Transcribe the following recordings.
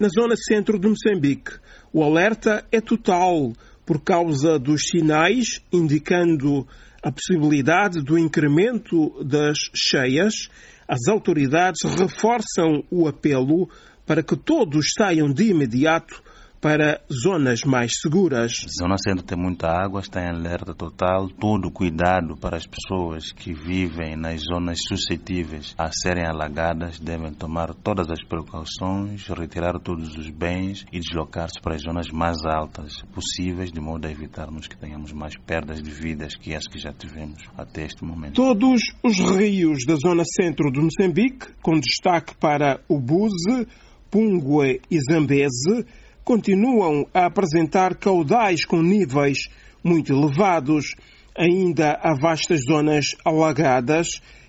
Na zona centro de Moçambique, o alerta é total por causa dos sinais indicando a possibilidade do incremento das cheias. As autoridades reforçam o apelo para que todos saiam de imediato para zonas mais seguras. Zona centro tem muita água, está em alerta total. Todo cuidado para as pessoas que vivem nas zonas suscetíveis a serem alagadas devem tomar todas as precauções, retirar todos os bens e deslocar-se para as zonas mais altas possíveis, de modo a evitarmos que tenhamos mais perdas de vidas que as que já tivemos até este momento. Todos os rios da zona centro de Moçambique, com destaque para o Buze, Pungue e Zambeze, continuam a apresentar caudais com níveis muito elevados. Ainda há vastas zonas alagadas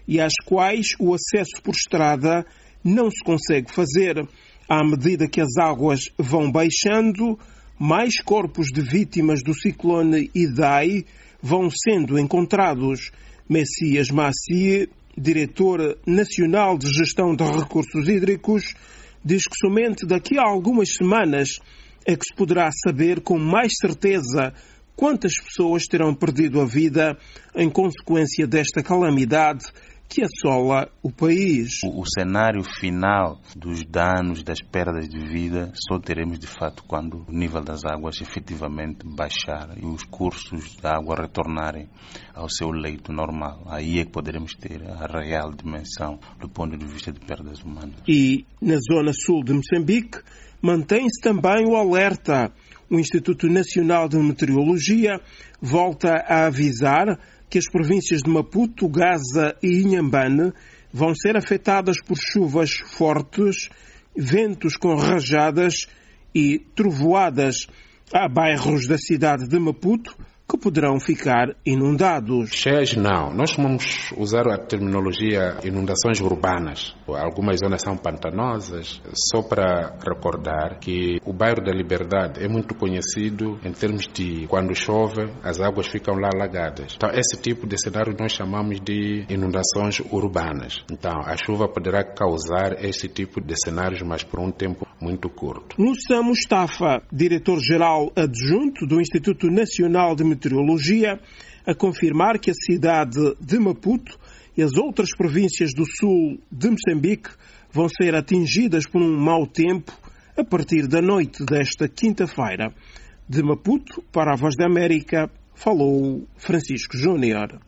e às quais o acesso por estrada não se consegue fazer. À medida que as águas vão baixando, mais corpos de vítimas do ciclone Idai vão sendo encontrados. Messias Massi, diretor nacional de gestão de recursos hídricos, diz que somente daqui a algumas semanas é que se poderá saber com mais certeza quantas pessoas terão perdido a vida em consequência desta calamidade que assola o país. O, o, cenário final dos danos, das perdas de vida, só teremos de fato quando o nível das águas efetivamente baixar e os cursos de água retornarem ao seu leito normal. Aí é que poderemos ter a real dimensão do ponto de vista de perdas humanas. E na zona sul de Moçambique mantém-se também o alerta. O Instituto Nacional de Meteorologia volta a avisar que as províncias de Maputo, Gaza e Inhambane vão ser afetadas por chuvas fortes, ventos com rajadas e trovoadas. Há bairros da cidade de Maputo poderão ficar inundados. Cheias não. Nós vamos usar a terminologia inundações urbanas. Algumas zonas são pantanosas. Só para recordar que o bairro da Liberdade é muito conhecido em termos de quando chove, as águas ficam lá alagadas. Então, esse tipo de cenário nós chamamos de inundações urbanas. Então, a chuva poderá causar esse tipo de cenários, mas por um tempo muito curto. Moussa Mustafa, diretor-geral adjunto do Instituto Nacional de Meteorologia, a confirmar que a cidade de Maputo e as outras províncias do sul de Moçambique vão ser atingidas por um mau tempo a partir da noite desta quinta-feira. De Maputo para a Voz da América, falou Francisco Júnior.